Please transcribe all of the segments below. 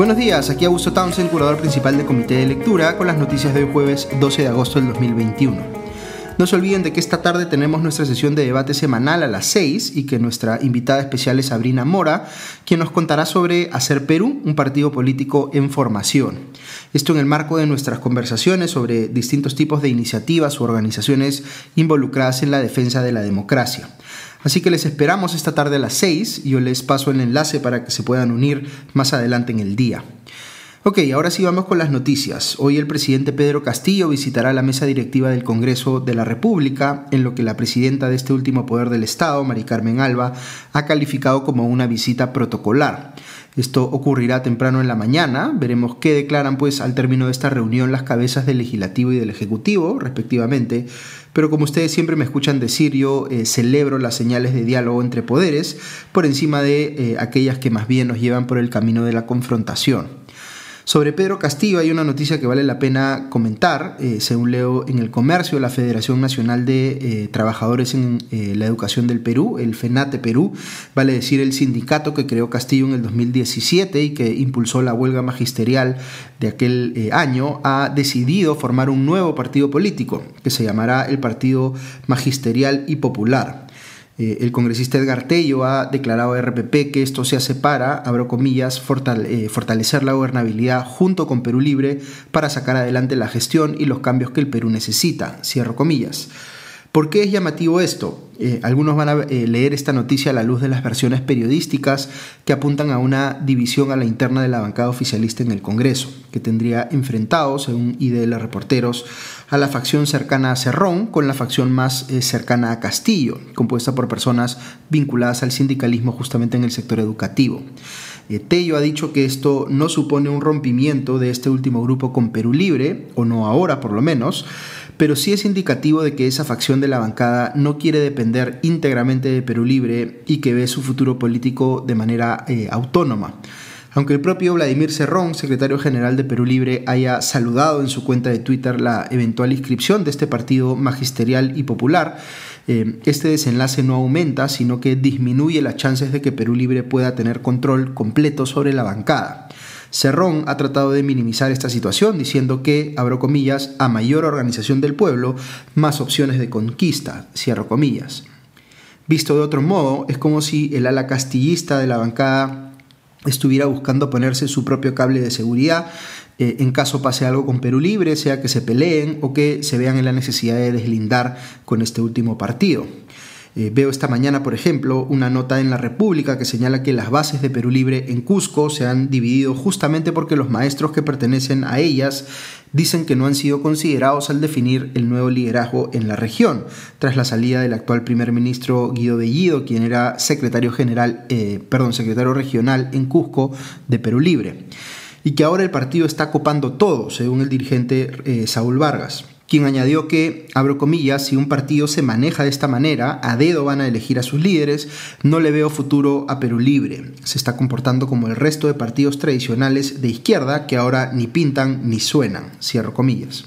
Buenos días, aquí Augusto Townsend, curador principal del Comité de Lectura, con las noticias de hoy jueves 12 de agosto del 2021. No se olviden de que esta tarde tenemos nuestra sesión de debate semanal a las 6 y que nuestra invitada especial es Sabrina Mora, quien nos contará sobre Hacer Perú, un partido político en formación. Esto en el marco de nuestras conversaciones sobre distintos tipos de iniciativas u organizaciones involucradas en la defensa de la democracia. Así que les esperamos esta tarde a las 6 y yo les paso el enlace para que se puedan unir más adelante en el día. Ok, ahora sí vamos con las noticias. Hoy el presidente Pedro Castillo visitará la mesa directiva del Congreso de la República, en lo que la presidenta de este último poder del Estado, Mari Carmen Alba, ha calificado como una visita protocolar. Esto ocurrirá temprano en la mañana. Veremos qué declaran pues al término de esta reunión las cabezas del legislativo y del ejecutivo, respectivamente. Pero como ustedes siempre me escuchan decir, yo eh, celebro las señales de diálogo entre poderes por encima de eh, aquellas que más bien nos llevan por el camino de la confrontación. Sobre Pedro Castillo hay una noticia que vale la pena comentar. Eh, según leo en el comercio, la Federación Nacional de eh, Trabajadores en eh, la Educación del Perú, el FENATE Perú, vale decir el sindicato que creó Castillo en el 2017 y que impulsó la huelga magisterial de aquel año, ha decidido formar un nuevo partido político que se llamará el Partido Magisterial y Popular. Eh, el congresista Edgar Tello ha declarado a RPP que esto se hace para, abro comillas, eh, fortalecer la gobernabilidad junto con Perú Libre para sacar adelante la gestión y los cambios que el Perú necesita, cierro comillas. ¿Por qué es llamativo esto? Eh, algunos van a leer esta noticia a la luz de las versiones periodísticas que apuntan a una división a la interna de la bancada oficialista en el Congreso, que tendría enfrentado, según IDL Reporteros, a la facción cercana a Cerrón con la facción más eh, cercana a Castillo, compuesta por personas vinculadas al sindicalismo justamente en el sector educativo. Tello ha dicho que esto no supone un rompimiento de este último grupo con Perú Libre, o no ahora por lo menos, pero sí es indicativo de que esa facción de la bancada no quiere depender íntegramente de Perú Libre y que ve su futuro político de manera eh, autónoma. Aunque el propio Vladimir Cerrón, secretario general de Perú Libre, haya saludado en su cuenta de Twitter la eventual inscripción de este partido magisterial y popular, eh, este desenlace no aumenta, sino que disminuye las chances de que Perú Libre pueda tener control completo sobre la bancada. Cerrón ha tratado de minimizar esta situación diciendo que, abro comillas, a mayor organización del pueblo, más opciones de conquista, cierro comillas. Visto de otro modo, es como si el ala castillista de la bancada estuviera buscando ponerse su propio cable de seguridad eh, en caso pase algo con Perú Libre, sea que se peleen o que se vean en la necesidad de deslindar con este último partido. Eh, veo esta mañana, por ejemplo, una nota en La República que señala que las bases de Perú Libre en Cusco se han dividido justamente porque los maestros que pertenecen a ellas dicen que no han sido considerados al definir el nuevo liderazgo en la región, tras la salida del actual primer ministro Guido Bellido, quien era secretario general, eh, perdón, secretario regional en Cusco de Perú Libre, y que ahora el partido está copando todo, según el dirigente eh, Saúl Vargas quien añadió que, abro comillas, si un partido se maneja de esta manera, a dedo van a elegir a sus líderes, no le veo futuro a Perú Libre. Se está comportando como el resto de partidos tradicionales de izquierda que ahora ni pintan ni suenan, cierro comillas.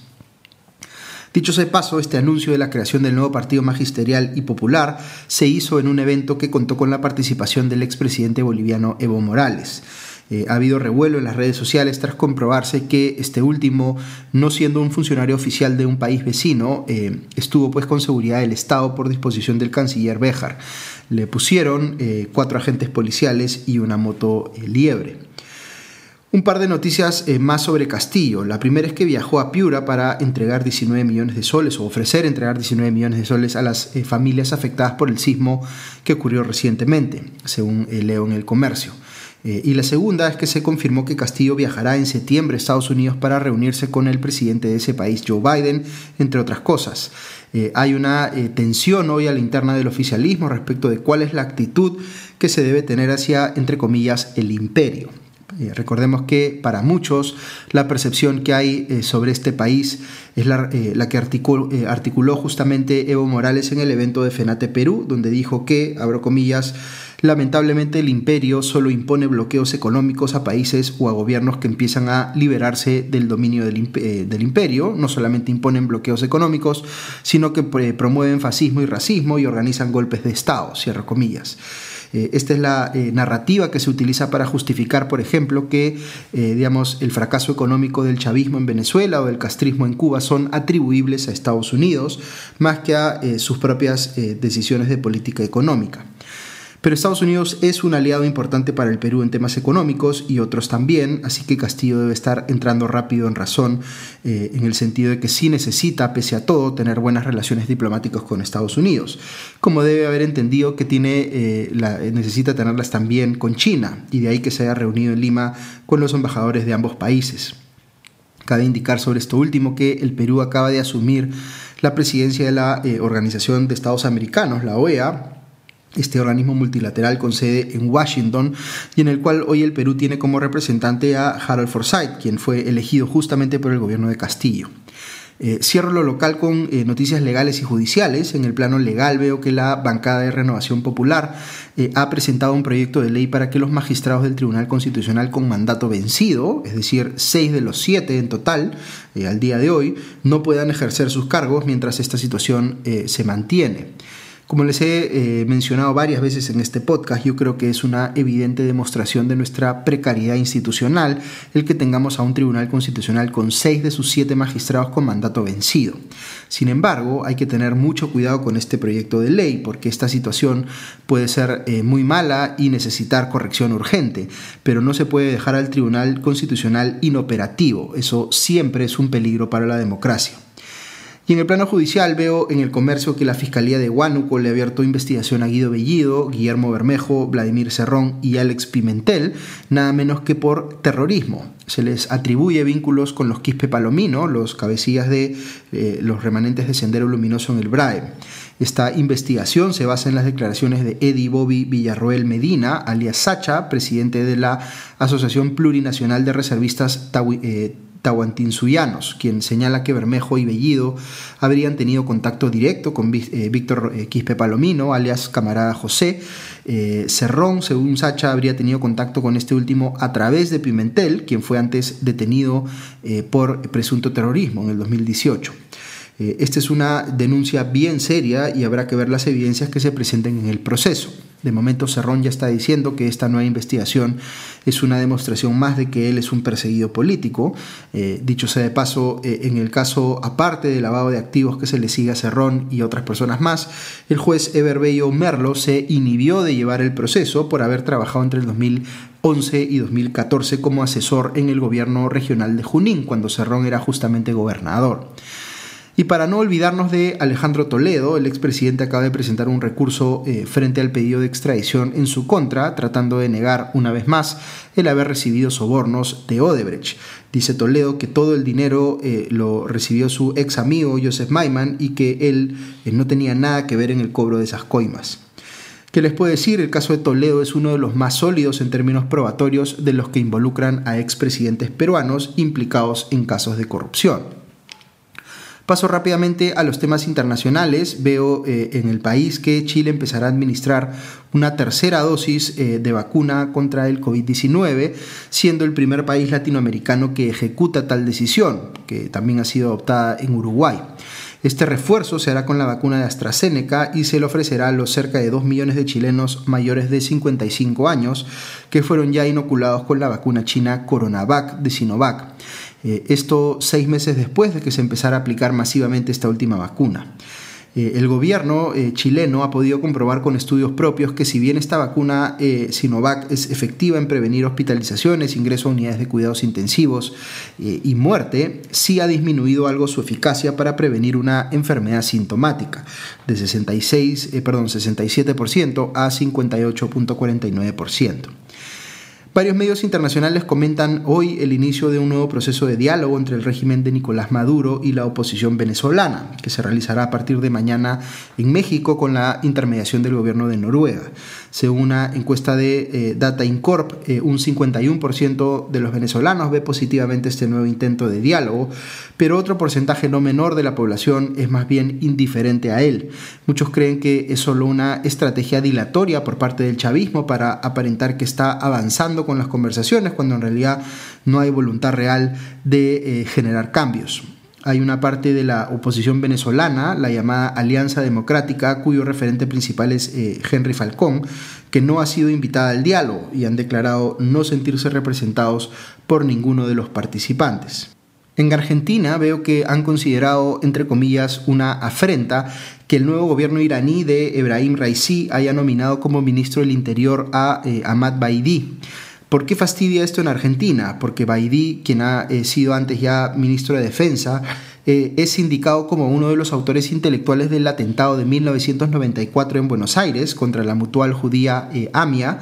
Dicho sea paso, este anuncio de la creación del nuevo partido magisterial y popular se hizo en un evento que contó con la participación del expresidente boliviano Evo Morales. Eh, ha habido revuelo en las redes sociales tras comprobarse que este último, no siendo un funcionario oficial de un país vecino, eh, estuvo pues con seguridad del Estado por disposición del canciller Béjar. Le pusieron eh, cuatro agentes policiales y una moto liebre. Un par de noticias más sobre Castillo. La primera es que viajó a Piura para entregar 19 millones de soles o ofrecer entregar 19 millones de soles a las familias afectadas por el sismo que ocurrió recientemente, según leo en el comercio. Eh, y la segunda es que se confirmó que Castillo viajará en septiembre a Estados Unidos para reunirse con el presidente de ese país, Joe Biden, entre otras cosas. Eh, hay una eh, tensión hoy a la interna del oficialismo respecto de cuál es la actitud que se debe tener hacia, entre comillas, el imperio. recordemos que para muchos la percepción que hay sobre este país es la, que articuló, articuló justamente Evo Morales en el evento de FENATE Perú, donde dijo que, abro comillas, Lamentablemente el imperio solo impone bloqueos económicos a países o a gobiernos que empiezan a liberarse del dominio del, eh, imperio. No solamente imponen bloqueos económicos, sino que promueven fascismo y racismo y organizan golpes de Estado, comillas. esta es la narrativa que se utiliza para justificar, por ejemplo, que digamos, el fracaso económico del chavismo en Venezuela o del castrismo en Cuba son atribuibles a Estados Unidos más que a sus propias decisiones de política económica. Pero Estados Unidos es un aliado importante para el Perú en temas económicos y otros también, así que Castillo debe estar entrando rápido en razón eh, en el sentido de que sí necesita, pese a todo, tener buenas relaciones diplomáticas con Estados Unidos, como debe haber entendido que tiene, eh, necesita tenerlas también con China, y de ahí que se haya reunido en Lima con los embajadores de ambos países. Cabe indicar sobre esto último que el Perú acaba de asumir la presidencia de la eh, Organización de Estados Americanos, la OEA, este organismo multilateral con sede en Washington y en el cual hoy el Perú tiene como representante a Harold Forsyth, quien fue elegido justamente por el gobierno de Castillo. Eh, cierro lo local con eh, noticias legales y judiciales. En el plano legal veo que la bancada de Renovación Popular eh, ha presentado un proyecto de ley para que los magistrados del Tribunal Constitucional con mandato vencido, es decir, seis de los siete en total al día de hoy, no puedan ejercer sus cargos mientras esta situación se mantiene. Como les he eh, mencionado varias veces en este podcast, yo creo que es una evidente demostración de nuestra precariedad institucional el que tengamos a un tribunal constitucional con seis de sus siete magistrados con mandato vencido. Sin embargo, hay que tener mucho cuidado con este proyecto de ley porque esta situación puede ser eh, muy mala y necesitar corrección urgente, pero no se puede dejar al tribunal constitucional inoperativo. Eso siempre es un peligro para la democracia. Y en el plano judicial veo en el comercio que la Fiscalía de Huánuco le ha abierto investigación a Guido Bellido, Guillermo Bermejo, Vladimir Cerrón y Alex Pimentel, nada menos que por terrorismo. Se les atribuye vínculos con los Quispe Palomino, los cabecillas de eh, los remanentes de Sendero Luminoso en el BRAE. Esta investigación se basa en las declaraciones de Eddie Bobby Villarroel Medina, alias Sacha, presidente de la Asociación Plurinacional de Reservistas eh, Tahuantinsuyanos, quien señala que Bermejo y Bellido habrían tenido contacto directo con eh, Víctor eh, Quispe Palomino, alias camarada José. Eh, Cerrón, según Sacha, habría tenido contacto con este último a través de Pimentel, quien fue antes detenido por presunto terrorismo en el 2018. Esta es una denuncia bien seria y habrá que ver las evidencias que se presenten en el proceso. De momento Cerrón ya está diciendo que esta nueva investigación es una demostración más de que él es un perseguido político. Eh, dicho sea de paso, eh, en el caso aparte del lavado de activos que se le sigue a Cerrón y otras personas más, el juez Everbello Merlo se inhibió de llevar el proceso por haber trabajado entre el 2011 y 2014 como asesor en el gobierno regional de Junín, cuando Cerrón era justamente gobernador. Y para no olvidarnos de Alejandro Toledo, el expresidente acaba de presentar un recurso eh, frente al pedido de extradición en su contra, tratando de negar una vez más el haber recibido sobornos de Odebrecht. Dice Toledo que todo el dinero eh, lo recibió su ex amigo Joseph Maiman y que él eh, no tenía nada que ver en el cobro de esas coimas. ¿Qué les puedo decir? El caso de Toledo es uno de los más sólidos en términos probatorios de los que involucran a expresidentes peruanos implicados en casos de corrupción. Paso rápidamente a los temas internacionales. Veo eh, en el país que Chile empezará a administrar una tercera dosis eh, de vacuna contra el COVID-19, siendo el primer país latinoamericano que ejecuta tal decisión, que también ha sido adoptada en Uruguay. Este refuerzo se hará con la vacuna de AstraZeneca y se le ofrecerá a los cerca de 2 millones de chilenos mayores de 55 años que fueron ya inoculados con la vacuna china Coronavac de Sinovac. Eh, esto seis meses después de que se empezara a aplicar masivamente esta última vacuna. Eh, el gobierno eh, chileno ha podido comprobar con estudios propios que si bien esta vacuna Sinovac es efectiva en prevenir hospitalizaciones, ingreso a unidades de cuidados intensivos y muerte, sí ha disminuido algo su eficacia para prevenir una enfermedad sintomática, de 66, perdón, 67% a 58.49%. Varios medios internacionales comentan hoy el inicio de un nuevo proceso de diálogo entre el régimen de Nicolás Maduro y la oposición venezolana, que se realizará a partir de mañana en México con la intermediación del gobierno de Noruega. Según una encuesta de eh, Data Incorp, eh, un 51% de los venezolanos ve positivamente este nuevo intento de diálogo, pero otro porcentaje no menor de la población es más bien indiferente a él. Muchos creen que es solo una estrategia dilatoria por parte del chavismo para aparentar que está avanzando con las conversaciones cuando en realidad no hay voluntad real de eh, generar cambios. Hay una parte de la oposición venezolana, la llamada Alianza Democrática, cuyo referente principal es eh, Henry Falcón, que no ha sido invitada al diálogo y han declarado no sentirse representados por ninguno de los participantes. En Argentina veo que han considerado, entre comillas, una afrenta que el nuevo gobierno iraní de Ebrahim Raisi haya nominado como ministro del Interior a eh, Ahmad Baidi. ¿Por qué fastidia esto en Argentina? Porque Baidi, quien ha eh, sido antes ya ministro de Defensa, eh, es indicado como uno de los autores intelectuales del atentado de 1994 en Buenos Aires contra la mutual judía AMIA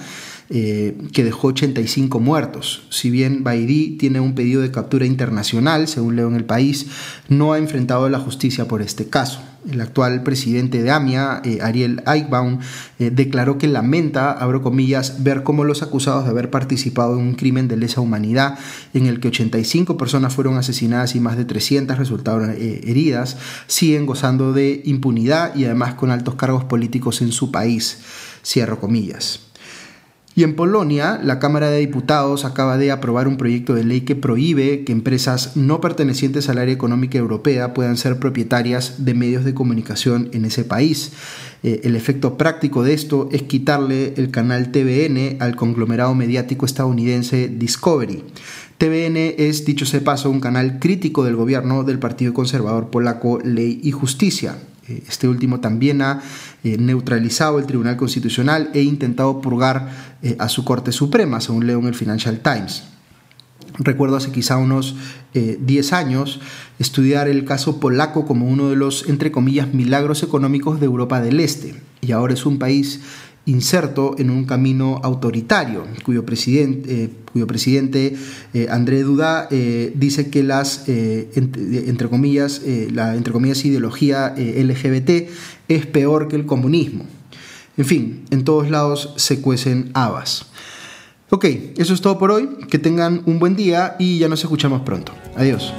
eh, que dejó 85 muertos. Si bien Baidí tiene un pedido de captura internacional, según leo en el país, no ha enfrentado la justicia por este caso. El actual presidente de AMIA, eh, Ariel Eichbaum, eh, declaró que lamenta, abro comillas, ver cómo los acusados de haber participado en un crimen de lesa humanidad en el que 85 personas fueron asesinadas y más de 300 resultaron heridas, siguen gozando de impunidad y además con altos cargos políticos en su país. Cierro comillas. Y en Polonia, la Cámara de Diputados acaba de aprobar un proyecto de ley que prohíbe que empresas no pertenecientes al área económica europea puedan ser propietarias de medios de comunicación en ese país. Eh, el efecto práctico de esto es quitarle el canal TVN al conglomerado mediático estadounidense Discovery. TVN es, dicho sea paso, un canal crítico del gobierno del Partido Conservador Polaco Ley y Justicia. Eh, este último también ha eh, neutralizado el Tribunal Constitucional e intentado purgar eh, a su Corte Suprema, según leo en el Financial Times. Recuerdo hace quizá unos 10 años estudiar el caso polaco como uno de los, entre comillas, milagros económicos de Europa del Este. Y ahora es un país inserto en un camino autoritario, cuyo presidente, eh, cuyo presidente eh, André Duda eh, dice que las, entre, comillas, la entre comillas, ideología LGBT es peor que el comunismo. En fin, en todos lados se cuecen habas. Ok, eso es todo por hoy. Que tengan un buen día y ya nos escuchamos pronto. Adiós.